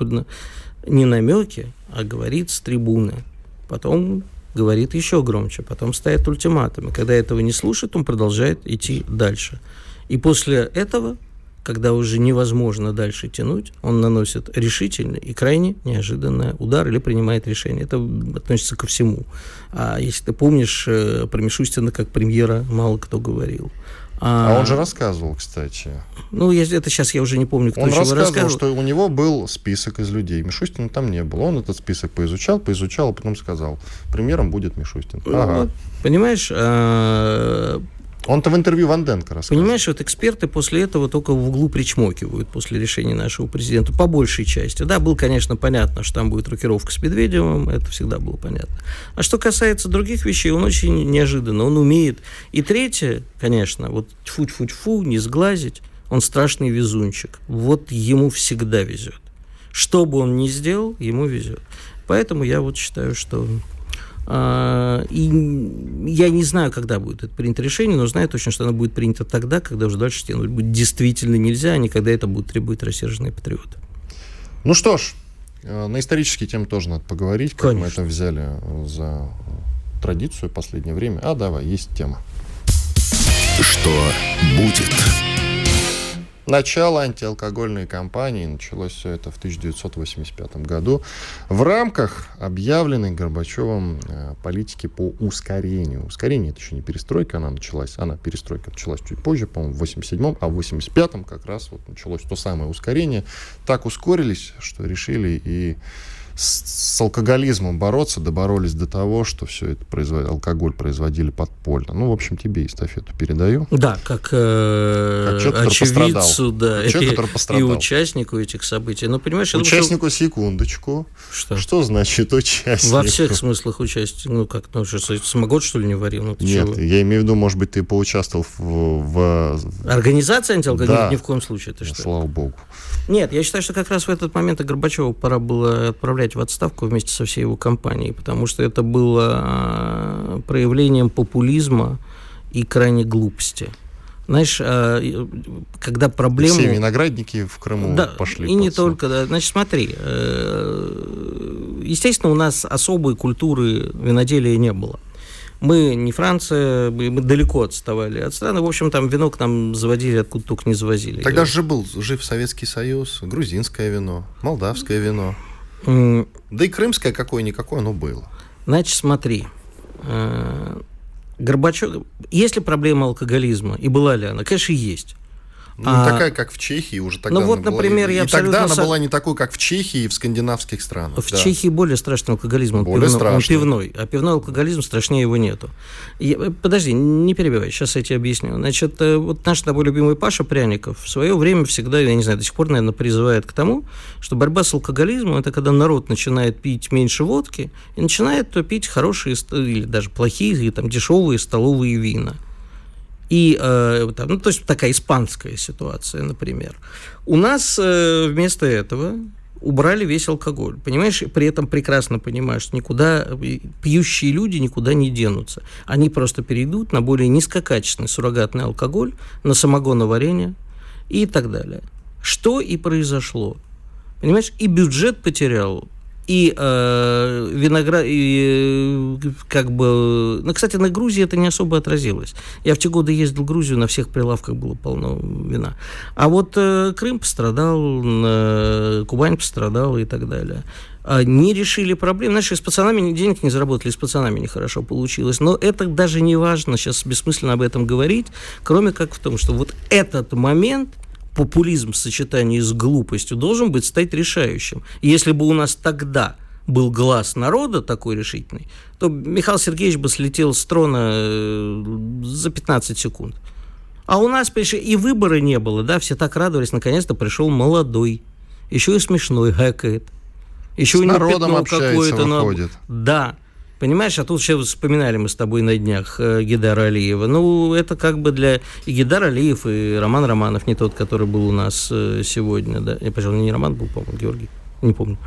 не намеки, а говорит с трибуны. Потом говорит еще громче, потом ставит ультиматумы. Когда этого не слушает, он продолжает идти дальше. И после этого, когда уже невозможно дальше тянуть, он наносит решительный и крайне неожиданный удар или принимает решение. Это относится ко всему. А если ты помнишь, э, про Мишустина как премьера мало кто говорил. А он же рассказывал, кстати. Ну, я, это сейчас я уже не помню, кто Он рассказывал, рассказывал. что у него был список из людей. Мишустина там не было. Он этот список поизучал, поизучал, а потом сказал, премьером будет Мишустин. Ну, Ага. вот, Понимаешь, а, Он-то в интервью Ванденко рассказывал. Понимаешь, вот эксперты после этого только в углу причмокивают после решения нашего президента, по большей части. Да, было, конечно, понятно, что там будет рокировка с Медведевым, это всегда было понятно. А что касается других вещей, он очень неожиданно, он умеет. И третье, конечно, вот тьфу-тьфу-тьфу, не сглазить, он страшный везунчик. Вот ему всегда везет. Что бы он ни сделал, ему везет. Поэтому я вот считаю, что и я не знаю, когда будет это принято решение, но знаю точно, что оно будет принято тогда, когда уже дальше тянуть будет действительно нельзя, а не когда это будут требовать рассерженные патриоты. Ну что ж, э, на исторические темы тоже надо поговорить, как мы Конечно. это взяли э, за традицию в последнее время. А, давай, есть тема. Что будет? Начало антиалкогольной кампании началось все это в 1985 году в рамках объявленной Горбачевым э, политики по ускорению. Ускорение это еще не перестройка, она началась, она перестройка началась чуть позже, по-моему, в 87-м, а в 85-м как раз вот началось то самое ускорение. Так ускорились, что решили и с, с алкоголизмом бороться, доборолись до того, что все это производ... алкоголь производили подпольно. Ну, в общем, тебе эстафету передаю. Да, как, э, Как человек, очевидцу, да, Человек, и, который и пострадал. участнику этих событий. Ну, понимаешь, я думаю, что- Участнику секундочку. что, Что значит участник? во всех смыслах участия. Ну, как, ну, что, самогон, что ли, не варил? Ну, Нет, чего? я имею в виду, может быть, ты поучаствовал в... в- Организация антиалкогольных Да. ни в коем случае. Ты что? Слава богу. Нет, я считаю, что как раз в этот момент и Горбачева пора было отправлять в отставку вместе со всей его компанией, потому что это было а, проявлением популизма и крайней глупости. Знаешь, и, когда проблему... Все виноградники в Крыму Да, пошли. и не суд. только, да. Значит, смотри, э, естественно, у нас особой культуры виноделия не было. Мы не Франция, мы, мы далеко отставали от страны. В общем, там вино к нам заводили, откуда только не завозили. Тогда же был жив Советский Союз, грузинское вино, молдавское вино. Да и крымское какое-никакое, оно было. Значит, смотри. э, Горбачев... Есть ли проблема алкоголизма? И была ли она? Конечно, есть. Ну, А- такая, как в Чехии уже тогда. Ну, вот, была. например, И я тогда абсолютно она была не такой, как в Чехии и в скандинавских странах. В да. Чехии более страшный алкоголизм. Он Более пивной, он страшный. пивной. А пивной алкоголизм страшнее его нету. Я- э, подожди, не перебивай, сейчас я тебе объясню. Значит, э, вот наш тобой любимый Паша Пряников в свое время всегда, я не знаю, до сих пор, наверное, призывает к тому, что борьба с алкоголизмом – это когда народ начинает пить меньше водки и начинает то пить хорошие или даже плохие, или там дешевые столовые вина. И, э, ну, то есть такая испанская ситуация, например. У нас э, вместо этого убрали весь алкоголь. Понимаешь, при этом прекрасно понимаешь, что никуда пьющие люди никуда не денутся. Они просто перейдут на более низкокачественный суррогатный алкоголь, на самогоноварение и так далее. Что и произошло. Понимаешь, и бюджет потерял, и э, виноград, и э, как бы... Ну, кстати, на Грузии это не особо отразилось. Я в те годы ездил в Грузию, на всех прилавках было полно вина. А вот э, Крым пострадал, э, Кубань пострадала и так далее. А Не решили проблем. Знаешь, с пацанами денег не заработали, с пацанами нехорошо получилось. Но это даже не важно, сейчас бессмысленно об этом говорить, кроме как в том, что вот этот момент популизм в сочетании с глупостью должен быть стать решающим. И если бы у нас тогда был глаз народа такой решительный, то Михаил Сергеевич бы слетел с трона э, за 15 секунд. А у нас пришли, и выбора не было, да, все так радовались, наконец-то пришел молодой, еще и смешной, гэкает. Еще С у него народом общается, какое-то на- выходит. Да. Понимаешь, а тут сейчас вспоминали мы с тобой на днях э, Гидара Алиева. Ну, это как бы для и Гидар Алиев, и Роман Романов, не тот, который был у нас э, сегодня, да. Я, пожалуй, не Роман был, по-моему, Георгий. Не помню.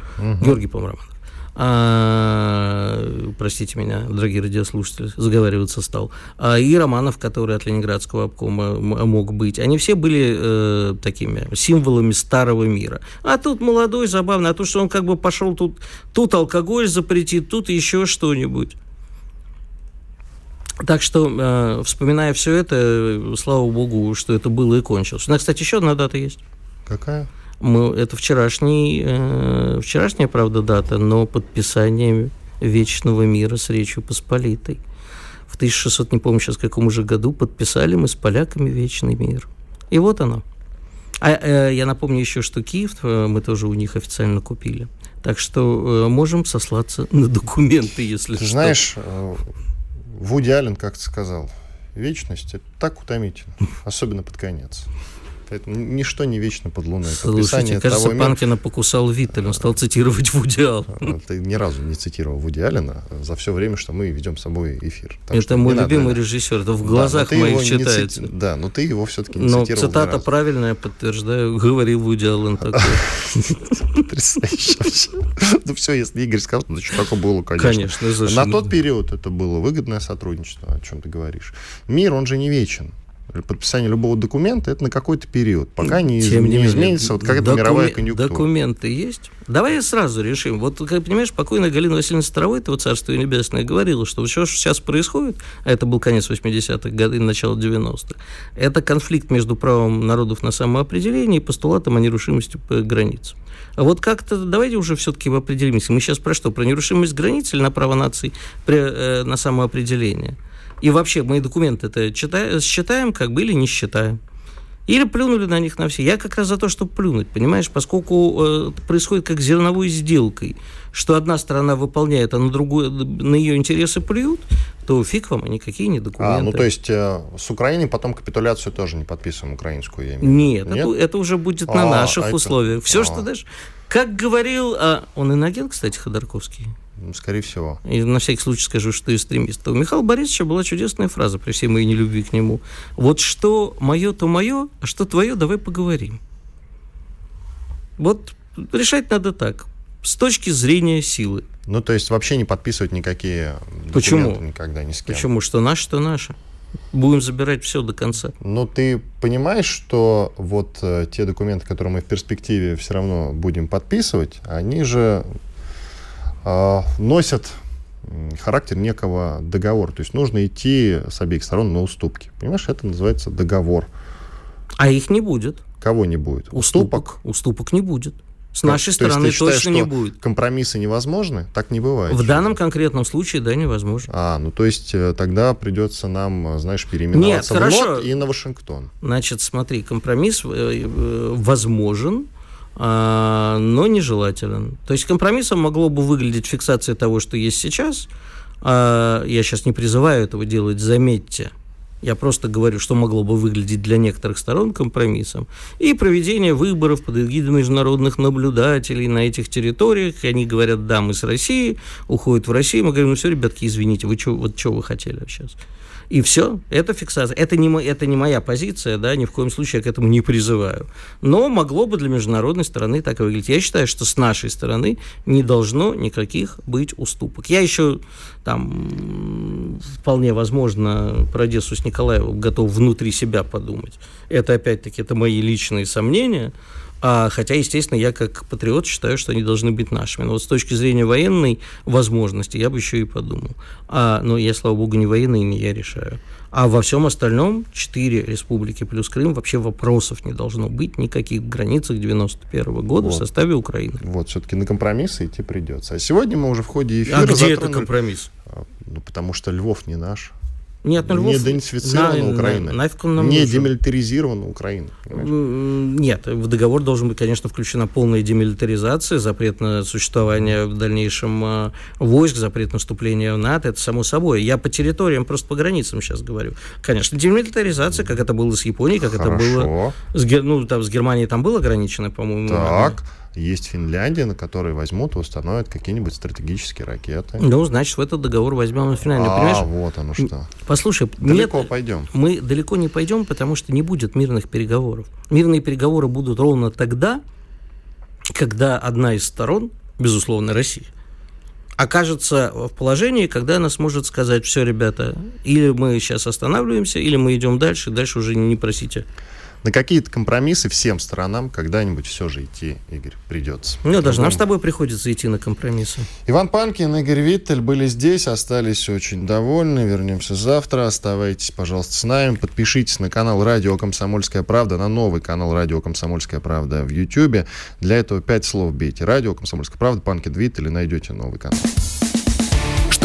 Георгий, по-моему, Романов. А, простите меня, дорогие радиослушатели, заговариваться стал. А, и Романов, который от Ленинградского обкома мог быть. Они все были э, такими символами старого мира. А тут молодой, забавный. А то, что он как бы пошел тут, тут алкоголь запретит, тут еще что-нибудь. Так что, э, вспоминая все это, э, слава богу, что это было и кончилось. У нас, кстати, еще одна дата есть. Какая? Мы, это вчерашний, э, вчерашняя, правда, дата, но подписание Вечного мира с Речью Посполитой. В 1600, не помню сейчас, каком уже году, подписали мы с поляками Вечный мир. И вот оно. А э, я напомню еще, что Киев э, мы тоже у них официально купили. Так что э, можем сослаться на документы, если Ты что. знаешь, э, Вуди Аллен как-то сказал, вечность это так утомительно, особенно под конец. Поэтому ничто не вечно под луной. Слушайте, кажется, того мира- Панкина покусал Виттель, он стал цитировать Вуди Аллена. Ты ни разу не цитировал Вуди Аллена за все время, что мы ведем с собой эфир. Так Это что мой надо, любимый да. режиссер, это в Да, глазах его моих читается. цити- Да, но ты его все-таки не Но цитировал. цитата правильная, подтверждаю, говорил Вуди Аллен такой. Потрясающе. Ну все, если Игорь сказал, значит, такое было, конечно. Конечно, за На что- тот период это было выгодное сотрудничество, о чем ты говоришь. Мир, он же не вечен. Подписание любого документа это на какой-то период, пока не, Тем не менее, изменится вот какая-то докумен- мировая конъюнктура. Документы есть? Давай сразу решим. Вот, как понимаешь, покойная Галина Васильевна Старовой, этого царства небесное, говорила, что все, что сейчас происходит, а это был конец 80-х годов и начало 90-х, это конфликт между правом народов на самоопределение и постулатом о нерушимости границ. А вот как-то давайте уже все-таки определимся. Мы сейчас про что? Про нерушимость границ или на право наций при- э, на самоопределение? И вообще, мы документы это читаем, считаем, как бы, или не считаем. Или плюнули на них на все. Я как раз за то, чтобы плюнуть, понимаешь, поскольку э, происходит как зерновой сделкой, что одна сторона выполняет, а на другую, на ее интересы плюют, то фиг вам, никакие не документы. А, ну то есть э, с Украиной потом капитуляцию тоже не подписываем украинскую, я имею виду. Нет, Это, это уже будет на А, наших а это- условиях. Все, а. что даже... Как говорил... а, он иноген, кстати, Ходорковский. Ну, Скорее всего. И на всякий случай скажу, что экстремист. У Михаила Борисовича была чудесная фраза при всей моей нелюбви к нему. Вот что мое, то мое, а что твое, давай поговорим. Вот решать надо так. С точки зрения силы. Ну, то есть вообще не подписывать никакие Почему? документы никогда ни с кем. Почему? Что наше, то наше. Будем забирать все до конца. Но ты понимаешь, что вот э, те документы, которые мы в перспективе все равно будем подписывать, они же носят характер некого договора. То есть нужно идти с обеих сторон на уступки. Понимаешь, это называется договор. А их не будет. Кого не будет? Уступок. Уступок не будет. С нашей То стороны есть ты точно считаешь, не что будет. Компромиссы невозможны? Так не бывает. В данном конкретном случае, да, невозможно. А, ну то есть э, тогда придется нам, э, знаешь, переименоваться Нет, в хорошо. НОТ и на Вашингтон. Значит, смотри, компромисс э, возможен, а, но нежелателен. То есть компромиссом могло бы выглядеть фиксация того, что есть сейчас. А, Я сейчас не призываю этого делать, заметьте. Я просто говорю, что могло бы выглядеть для некоторых сторон компромиссом. И проведение выборов под эгидой международных наблюдателей на этих территориях. И они говорят, да, мы с Россией, уходят в Россию. Мы говорим, ну все, ребятки, извините, вы чё, вот что вы хотели сейчас? И все, это фиксация. Это не, это не моя позиция, да, ни в коем случае я к этому не призываю. Но могло бы для международной стороны так и выглядеть. Я считаю, что с нашей стороны не должно никаких быть уступок. Я еще там вполне возможно про Одессу с Николаевым готов внутри себя подумать. Это опять-таки это мои личные сомнения. А, хотя, естественно, я как патриот считаю, что они должны быть нашими. Но вот с точки зрения военной возможности я бы еще и подумал. А, но я, слава богу, не военный, не я решаю. А во всем остальном, четыре республики плюс Крым, вообще вопросов не должно быть никаких в границах 91 года в Вот. составе Украины. Вот, все-таки на компромиссы идти придется. А сегодня мы уже в ходе эфира а где это затронули- компромисс? А, Ну, потому что Львов не наш. Нет, ну, не Львов- денацифицирована на- Украина. на- нафиг он нам не нужен? демилитаризирована Украина. понимаешь? Нет, в договор должен быть, конечно, включена полная демилитаризация, запрет на существование в дальнейшем э, войск, запрет наступления в НАТО, это само собой. Я по территориям, просто по границам сейчас говорю. Конечно, демилитаризация, как это было с Японией, как это было Хорошо. с, ну, там, с Германией, там было ограничено, по-моему. Так, есть Финляндия, на которой возьмут и установят какие-нибудь стратегические ракеты. Ну, значит, в этот договор возьмем Финляндию. а, Понимаешь? вот оно что. Послушай, Далеко нет, пойдем. мы далеко не пойдем, потому что не будет мирных переговоров. Мирные переговоры будут ровно тогда, когда одна из сторон, безусловно, Россия, окажется в положении, когда она сможет сказать, все, ребята, или мы сейчас останавливаемся, или мы идем дальше, дальше уже не просите. На какие-то компромиссы всем сторонам когда-нибудь все же идти, Игорь, придется. Ну, даже нам с тобой приходится идти на компромиссы. Иван Панкин, Игорь Виттель были здесь, остались очень довольны. Вернемся завтра. Оставайтесь, пожалуйста, с нами. Подпишитесь на канал Радио Комсомольская правда, на новый канал Радио Комсомольская правда в Ютьюбе. Для этого пять слов бейте. Радио Комсомольская правда, Панкин Виттель и найдете новый канал.